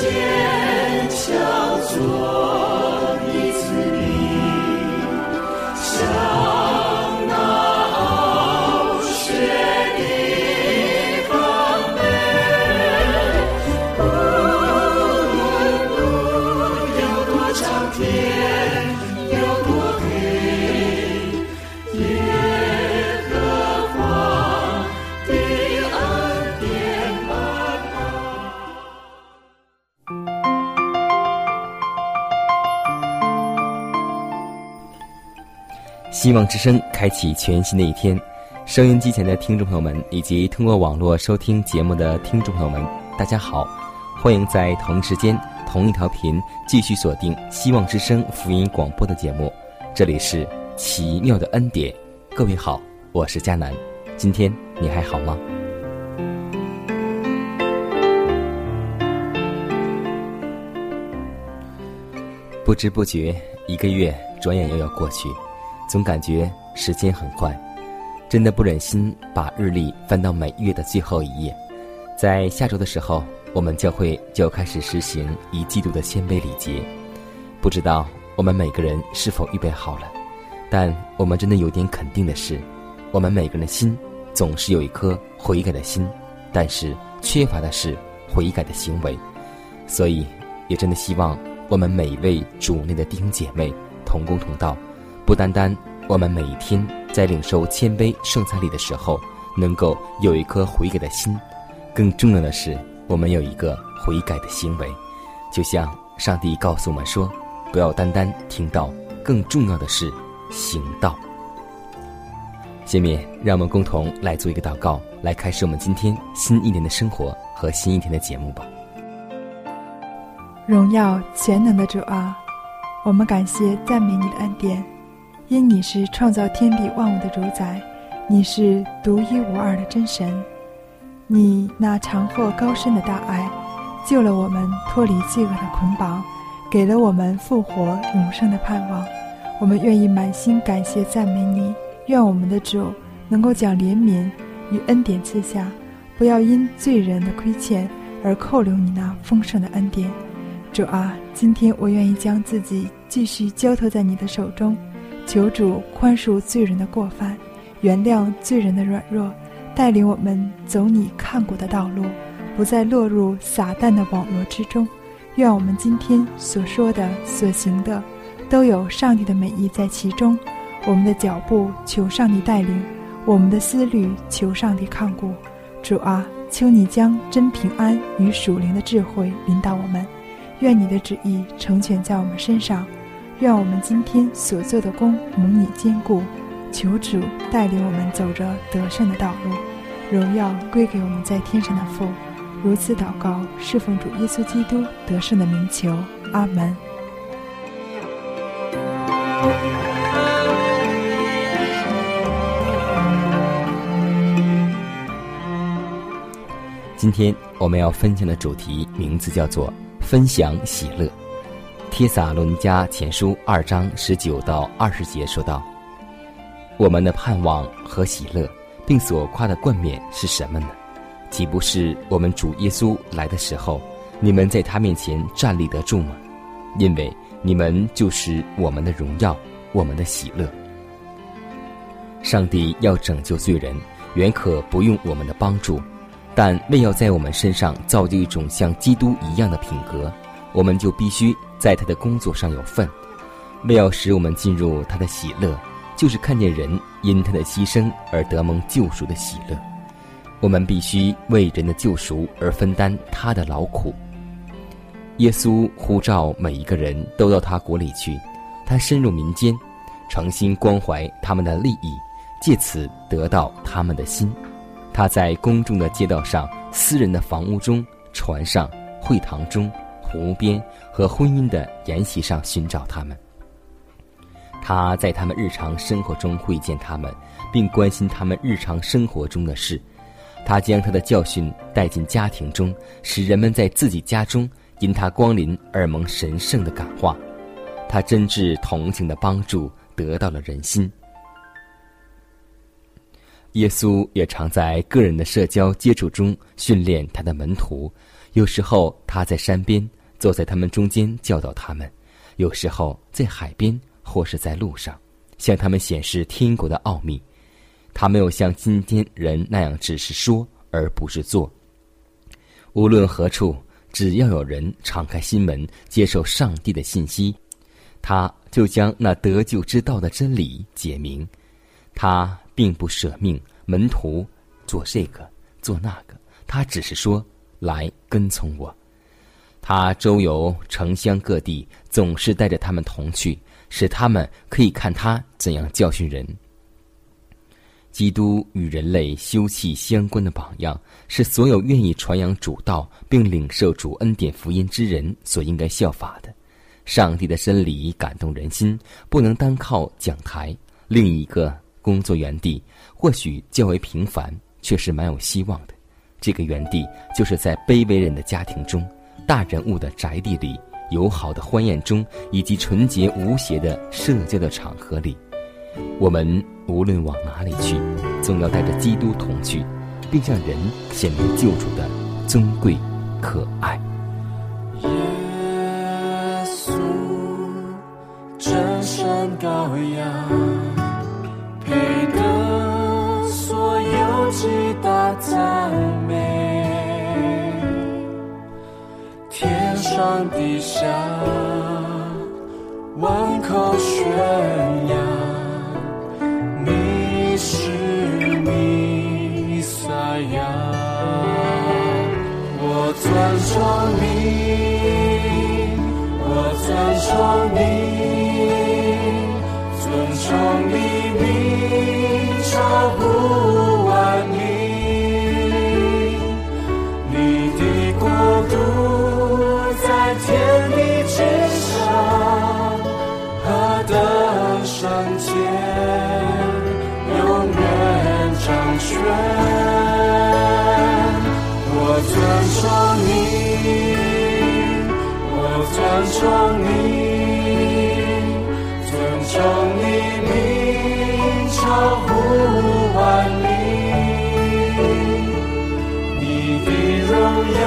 坚强做。希望之声开启全新的一天，收音机前的听众朋友们，以及通过网络收听节目的听众朋友们，大家好！欢迎在同一时间、同一条频继续锁定希望之声福音广播的节目。这里是奇妙的恩典，各位好，我是佳楠。今天你还好吗？不知不觉，一个月转眼又要过去。总感觉时间很快，真的不忍心把日历翻到每月的最后一页。在下周的时候，我们教会就要开始实行一季度的谦卑礼节。不知道我们每个人是否预备好了？但我们真的有点肯定的是，我们每个人的心总是有一颗悔改的心，但是缺乏的是悔改的行为。所以，也真的希望我们每一位主内的弟兄姐妹同工同道。不单单我们每一天在领受谦卑圣餐礼的时候，能够有一颗悔改的心，更重要的是，我们有一个悔改的行为。就像上帝告诉我们说：“不要单单听到，更重要的是行道。”下面让我们共同来做一个祷告，来开始我们今天新一年的生活和新一天的节目吧。荣耀全能的主啊，我们感谢赞美你的恩典。因你是创造天地万物的主宰，你是独一无二的真神，你那长阔高深的大爱，救了我们脱离罪恶的捆绑，给了我们复活永生的盼望。我们愿意满心感谢赞美你，愿我们的主能够将怜悯与恩典赐下，不要因罪人的亏欠而扣留你那丰盛的恩典。主啊，今天我愿意将自己继续交托在你的手中。求主宽恕罪人的过犯，原谅罪人的软弱，带领我们走你看过的道路，不再落入撒旦的网络之中。愿我们今天所说的、所行的，都有上帝的美意在其中。我们的脚步求上帝带领，我们的思虑求上帝看顾。主啊，求你将真平安与属灵的智慧引导我们。愿你的旨意成全在我们身上。愿我们今天所做的功蒙你坚固，求主带领我们走着得胜的道路，荣耀归给我们在天上的父。如此祷告，侍奉主耶稣基督得胜的名求，阿门。今天我们要分享的主题名字叫做“分享喜乐”。帖撒罗尼迦前书二章十九到二十节说道：“我们的盼望和喜乐，并所夸的冠冕是什么呢？岂不是我们主耶稣来的时候，你们在他面前站立得住吗？因为你们就是我们的荣耀，我们的喜乐。上帝要拯救罪人，原可不用我们的帮助，但为要在我们身上造就一种像基督一样的品格，我们就必须。”在他的工作上有份，为要使我们进入他的喜乐，就是看见人因他的牺牲而得蒙救赎的喜乐。我们必须为人的救赎而分担他的劳苦。耶稣呼召每一个人都到他国里去，他深入民间，诚心关怀他们的利益，借此得到他们的心。他在公众的街道上、私人的房屋中、船上、会堂中、湖边和婚姻的筵席上寻找他们。他在他们日常生活中会见他们，并关心他们日常生活中的事。他将他的教训带进家庭中，使人们在自己家中因他光临而蒙神圣的感化。他真挚同情的帮助得到了人心。耶稣也常在个人的社交接触中训练他的门徒。有时候他在山边坐在他们中间教导他们；有时候在海边或是在路上，向他们显示天国的奥秘。他没有像今天人那样只是说而不是做。无论何处，只要有人敞开心门接受上帝的信息，他就将那得救之道的真理解明。他并不舍命门徒做这个做那个，他只是说来跟从我。他周游城乡各地，总是带着他们同去，使他们可以看他怎样教训人。基督与人类休戚相关的榜样，是所有愿意传扬主道并领受主恩典福音之人所应该效法的。上帝的真理感动人心，不能单靠讲台。另一个工作园地或许较为平凡，却是蛮有希望的。这个园地就是在卑微人的家庭中、大人物的宅地里、友好的欢宴中，以及纯洁无邪的社交的场合里。我们无论往哪里去，总要带着基督同去，并向人显明救主的尊贵可爱。耶稣，真神羔羊，配得所有极大赞美，上地下，万口宣扬。是弥赛亚，我尊崇你，我尊崇你，尊崇你名超乎尊崇你，我尊崇你，尊崇你名超乎万名，你的荣耀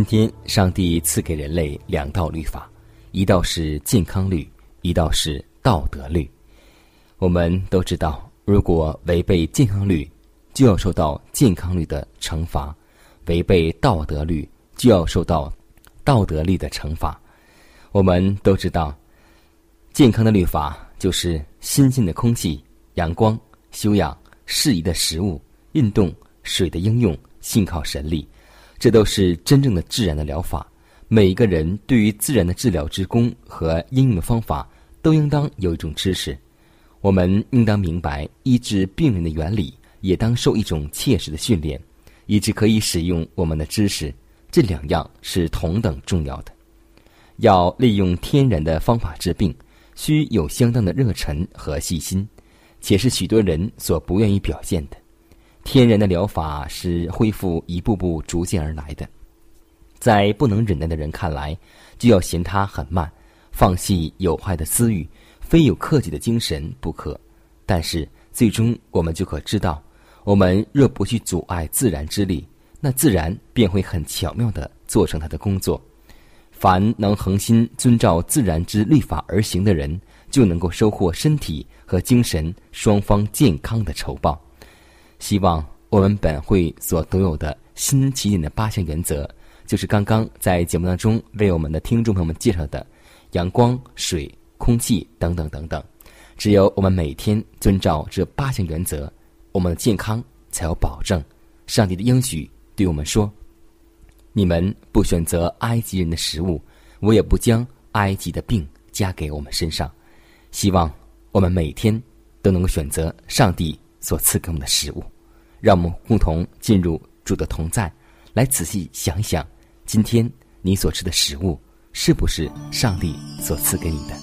今天，上帝赐给人类两道律法，一道是健康律，一道是道德律。我们都知道，如果违背健康律，就要受到健康律的惩罚；违背道德律，就要受到道德律的惩罚。我们都知道，健康的律法就是新鲜的空气、阳光、修养、适宜的食物、运动、水的应用、信靠神力。这都是真正的自然的疗法。每一个人对于自然的治疗之功和应用的方法，都应当有一种知识。我们应当明白医治病人的原理，也当受一种切实的训练，以致可以使用我们的知识。这两样是同等重要的。要利用天然的方法治病，需有相当的热忱和细心，且是许多人所不愿意表现的。天然的疗法是恢复一步步逐渐而来的，在不能忍耐的人看来，就要嫌它很慢，放弃有害的私欲，非有克己的精神不可。但是最终我们就可知道，我们若不去阻碍自然之力，那自然便会很巧妙地做成他的工作。凡能恒心遵照自然之律法而行的人，就能够收获身体和精神双方健康的酬报。希望我们本会所独有的新起点的八项原则，就是刚刚在节目当中为我们的听众朋友们介绍的阳光、水、空气等等等等。只有我们每天遵照这八项原则，我们的健康才有保证。上帝的应许对我们说：“你们不选择埃及人的食物，我也不将埃及的病加给我们身上。”希望我们每天都能够选择上帝。所赐给我们的食物，让我们共同进入主的同在，来仔细想一想，今天你所吃的食物是不是上帝所赐给你的？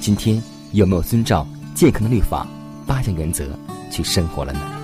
今天有没有遵照健康的律法八项原则去生活了呢？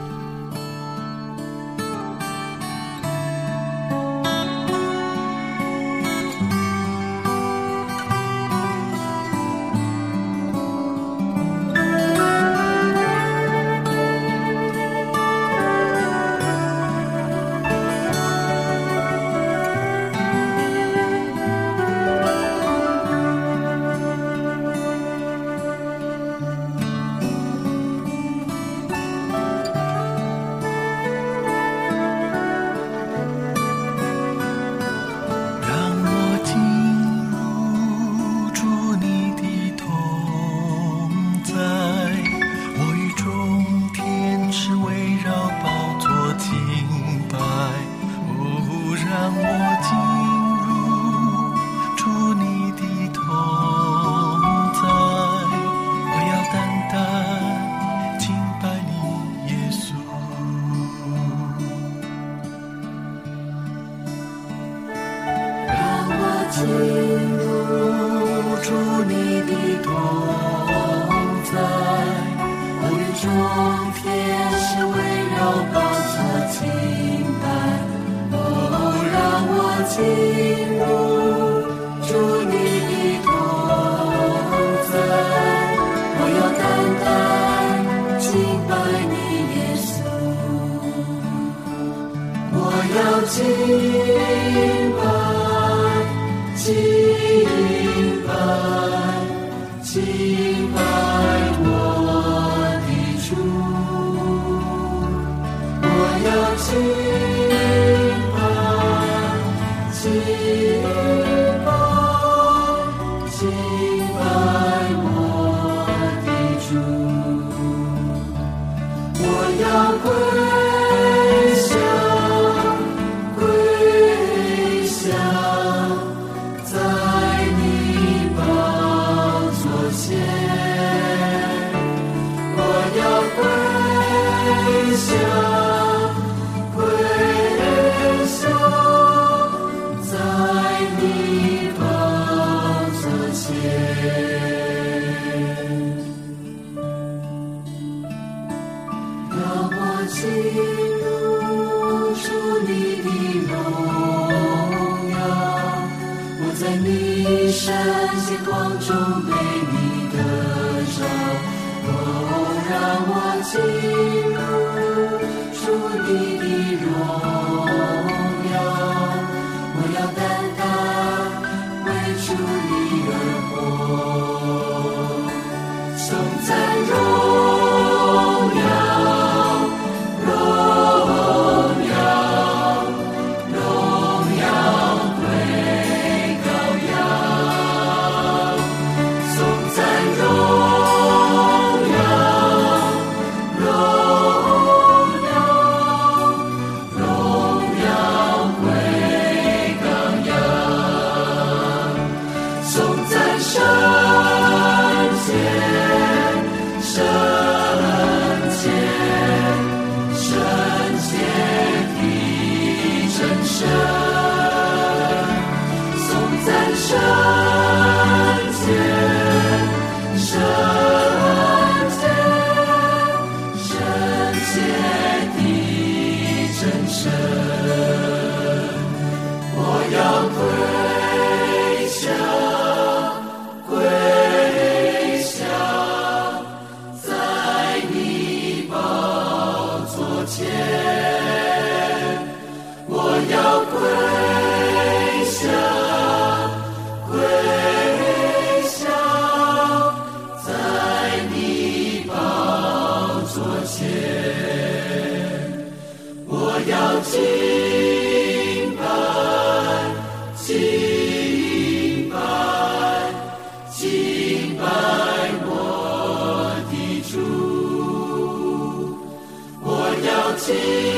明白我的主。我要去你的荣耀，我要。see.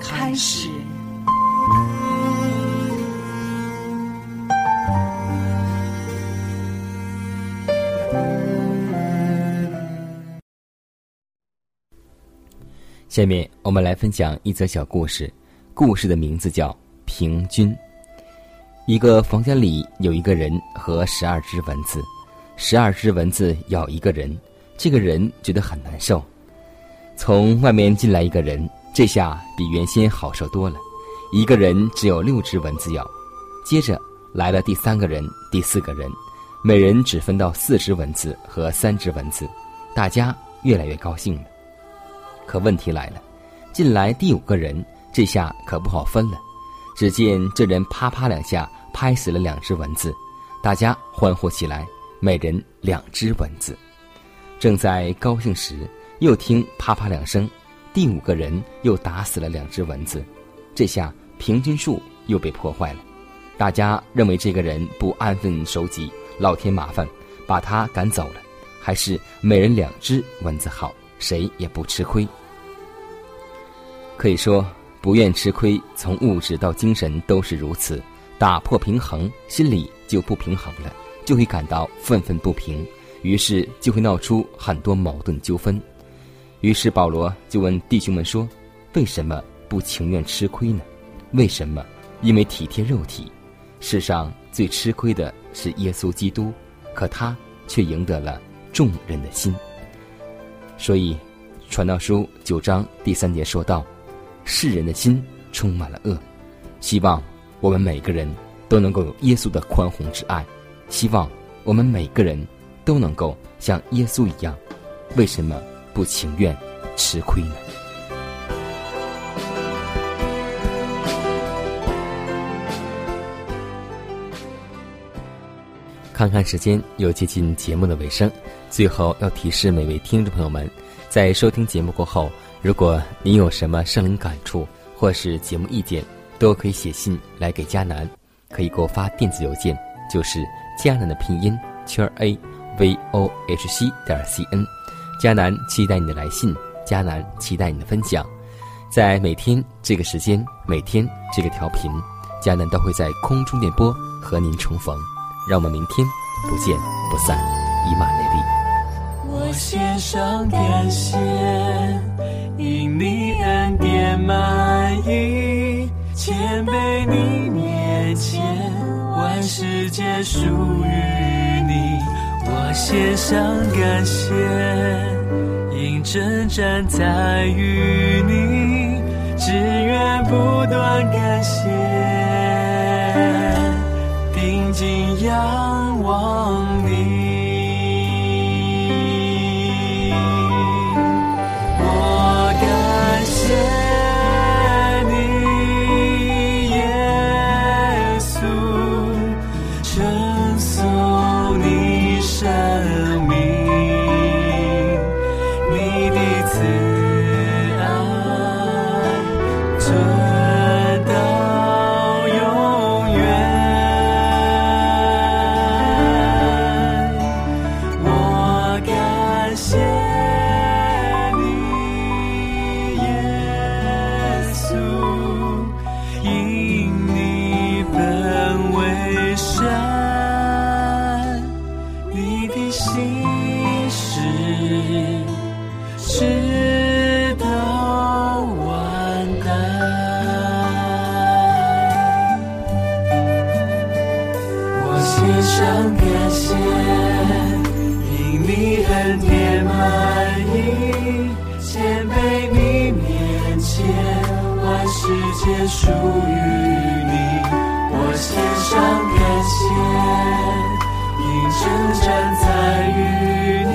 开始。下面我们来分享一则小故事，故事的名字叫《平均》。一个房间里有一个人和十二只蚊子，十二只蚊子咬一个人，这个人觉得很难受。从外面进来一个人，这下比原先好受多了。一个人只有六只蚊子咬，接着来了第三个人、第四个人，每人只分到四只蚊子和三只蚊子，大家越来越高兴了。可问题来了，进来第五个人，这下可不好分了。只见这人啪啪两下拍死了两只蚊子，大家欢呼起来，每人两只蚊子。正在高兴时。又听啪啪两声，第五个人又打死了两只蚊子，这下平均数又被破坏了。大家认为这个人不安分守己，老添麻烦，把他赶走了。还是每人两只蚊子好，谁也不吃亏。可以说，不愿吃亏，从物质到精神都是如此。打破平衡，心里就不平衡了，就会感到愤愤不平，于是就会闹出很多矛盾纠纷。于是保罗就问弟兄们说：“为什么不情愿吃亏呢？为什么？因为体贴肉体。世上最吃亏的是耶稣基督，可他却赢得了众人的心。所以，《传道书》九章第三节说道：“世人的心充满了恶。”希望我们每个人都能够有耶稣的宽宏之爱。希望我们每个人都能够像耶稣一样。为什么？不情愿吃亏呢？看看时间，又接近节目的尾声。最后要提示每位听众朋友们，在收听节目过后，如果您有什么生灵感触或是节目意见，都可以写信来给佳楠，可以给我发电子邮件，就是佳楠的拼音圈 a v o h c 点 c n。迦南期待你的来信，迦南期待你的分享，在每天这个时间，每天这个调频，迦南都会在空中电波和您重逢。让我们明天不见不散。以马内利。我献上感谢，因你恩典满溢，谦卑你面前，万世皆属于。我献上感谢，因征战在与你，只愿不断感谢，定睛仰望你。上感谢，因你恩典满溢，谦卑你面前，万世界属于你。我献上感谢，因征战在于你，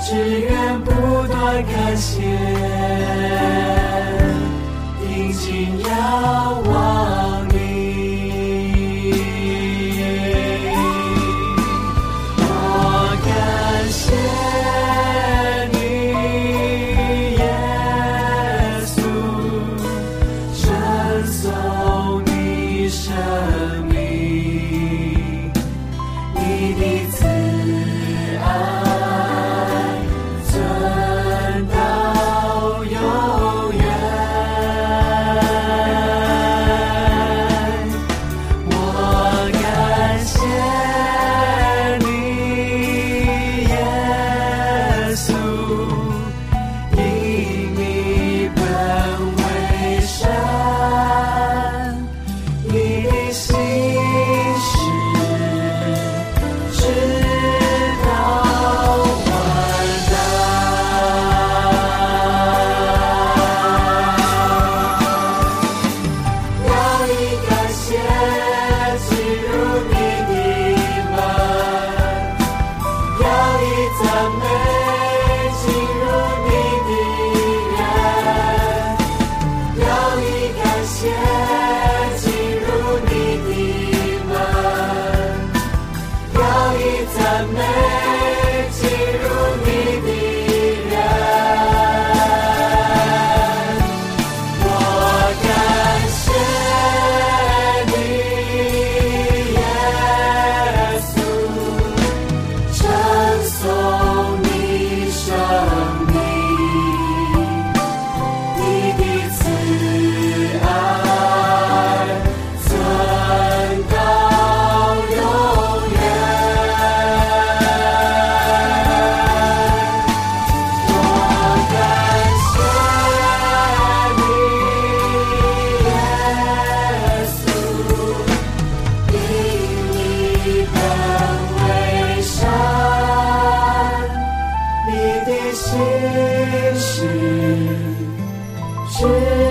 只愿不断感谢，定睛仰望以赞 soul.